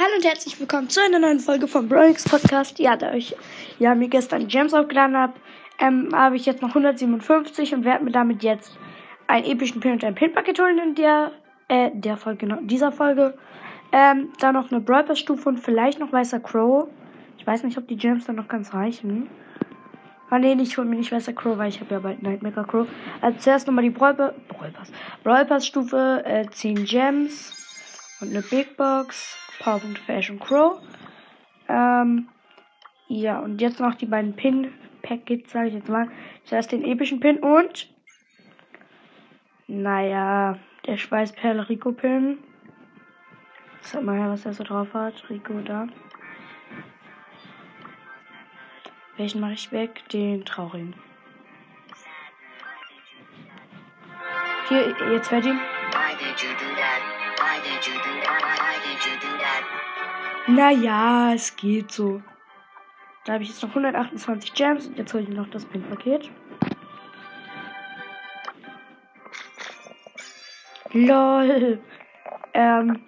Hallo und herzlich willkommen zu einer neuen Folge vom Bronix Podcast. Ja, da ich ja mir gestern Gems aufgeladen habe, ähm, habe ich jetzt noch 157 und werde mir damit jetzt einen epischen Pin und ein Pin-Paket holen in der, äh, der Folge, genau, dieser Folge. Ähm, dann noch eine Brawl Stufe und vielleicht noch Weißer Crow. Ich weiß nicht, ob die Gems dann noch ganz reichen. Ah, nee, ich hole mir nicht Weißer Crow, weil ich habe ja bald Nightmaker Crow. Also zuerst nochmal die Brawl Pass. Brawl Pass Stufe, äh, 10 Gems und eine Big Box. Powerpunkte für Ash und Crow. Ähm, ja, und jetzt noch die beiden Pin-Packets, sage ich jetzt mal. Zuerst den epischen Pin und. Naja, der Schweißperle Rico Pin. Sag mal her, was er so drauf hat. Rico da. Welchen mache ich weg? Den traurigen. Hier, jetzt Naja, es geht so. Da habe ich jetzt noch 128 Gems und jetzt hole ich noch das Pin-Paket. LOL. Ähm,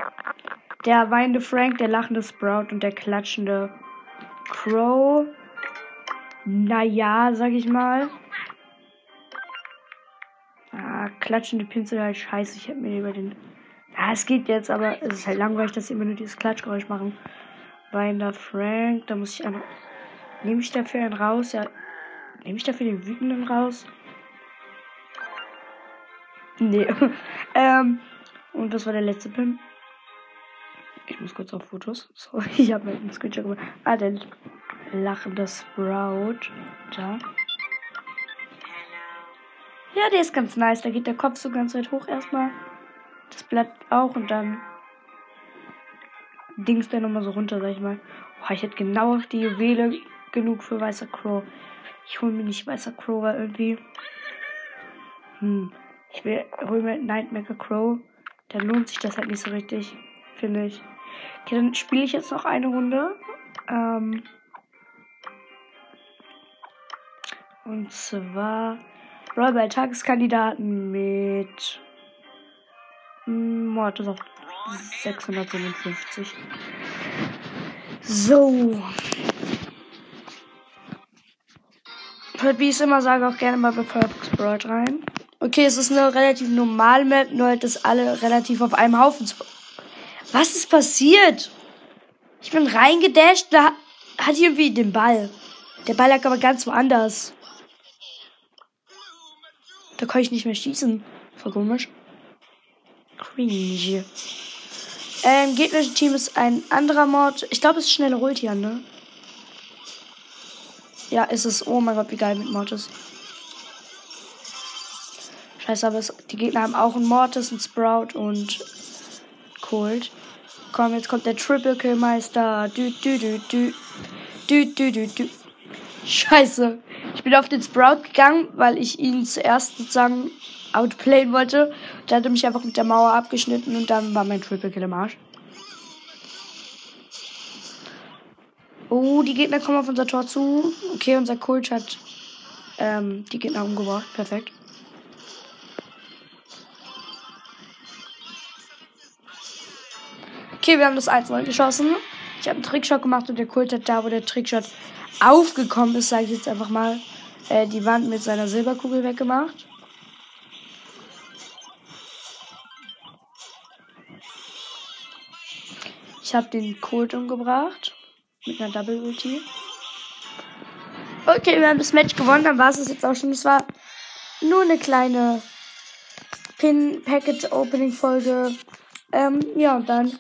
der weinende Frank, der lachende Sprout und der klatschende Crow. Naja, sag ich mal. Klatschende Pinsel halt scheiße. Ich hätte mir über den ja, es geht jetzt, aber es ist halt langweilig, dass sie immer nur dieses Klatschgeräusch machen. Weiner Frank, da muss ich einfach. Nehme ich dafür einen raus? Ja. Nehme ich dafür den wütenden raus? Nee. ähm, und das war der letzte Pin. Ich muss kurz auf Fotos. Sorry, ich habe einen Screenshot gemacht. Ah, der lachende Sprout. Da. Ja, der ist ganz nice. Da geht der Kopf so ganz weit hoch erstmal. Das Blatt auch und dann Dings der nochmal so runter, sag ich mal. Oh, ich hätte genau auf die Juwele genug für weißer Crow. Ich hole mir nicht weißer Crow, weil irgendwie. Hm. Ich will hol mir Nightmaker Crow. Dann lohnt sich das halt nicht so richtig, finde ich. Okay, dann spiele ich jetzt noch eine Runde. Ähm. Und zwar Rollball Tageskandidaten mit Mortis auf 657. So. Hört, wie ich es immer sage, auch gerne mal bei Firefox Broad rein. Okay, es ist eine relativ normale Map, nur halt, dass alle relativ auf einem Haufen. Was ist passiert? Ich bin reingedasht, da hat irgendwie den Ball. Der Ball lag aber ganz woanders. Da kann ich nicht mehr schießen. Voll komisch. Cringe. Ähm, gegnerische Team ist ein anderer Mod. Ich glaube, es ist schnelle Ulti ne? Ja, ist es. Oh mein Gott, wie geil mit Mortis. Scheiße, aber es, die Gegner haben auch einen Mortis, einen Sprout und Cold. Komm, jetzt kommt der Triple Kill Meister. Du, du, du, du. Du, du, du, du. Scheiße. Ich bin auf den Sprout gegangen, weil ich ihn zuerst sozusagen outplayen wollte. Der hatte mich einfach mit der Mauer abgeschnitten und dann war mein Triple Kill im Arsch. Oh, die Gegner kommen auf unser Tor zu. Okay, unser Kult hat ähm, die Gegner umgebracht. Perfekt. Okay, wir haben das 1-0 geschossen. Ich habe einen Trickshot gemacht und der Kult hat da, wo der Trickshot aufgekommen ist, sage ich jetzt einfach mal, äh, die Wand mit seiner Silberkugel weggemacht. Ich habe den Colt umgebracht. Mit einer Double Ulti. Okay, wir haben das Match gewonnen. Dann war es jetzt auch schon. Es war nur eine kleine Pin-Packet-Opening-Folge. Ähm, ja, und dann